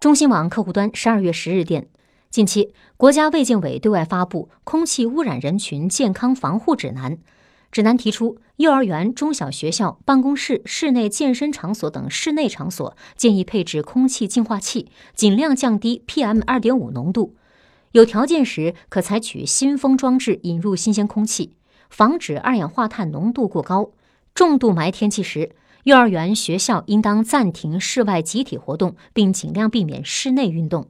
中新网客户端十二月十日电，近期国家卫健委对外发布《空气污染人群健康防护指南》，指南提出，幼儿园、中小学校、办公室、室内健身场所等室内场所建议配置空气净化器，尽量降低 PM 二点五浓度。有条件时，可采取新风装置引入新鲜空气，防止二氧化碳浓度过高。重度霾天气时，幼儿园、学校应当暂停室外集体活动，并尽量避免室内运动。